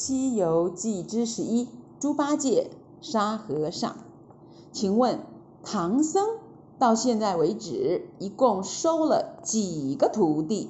西游记之十一猪八戒沙和尚。请问唐僧到现在为止一共收了几个徒弟？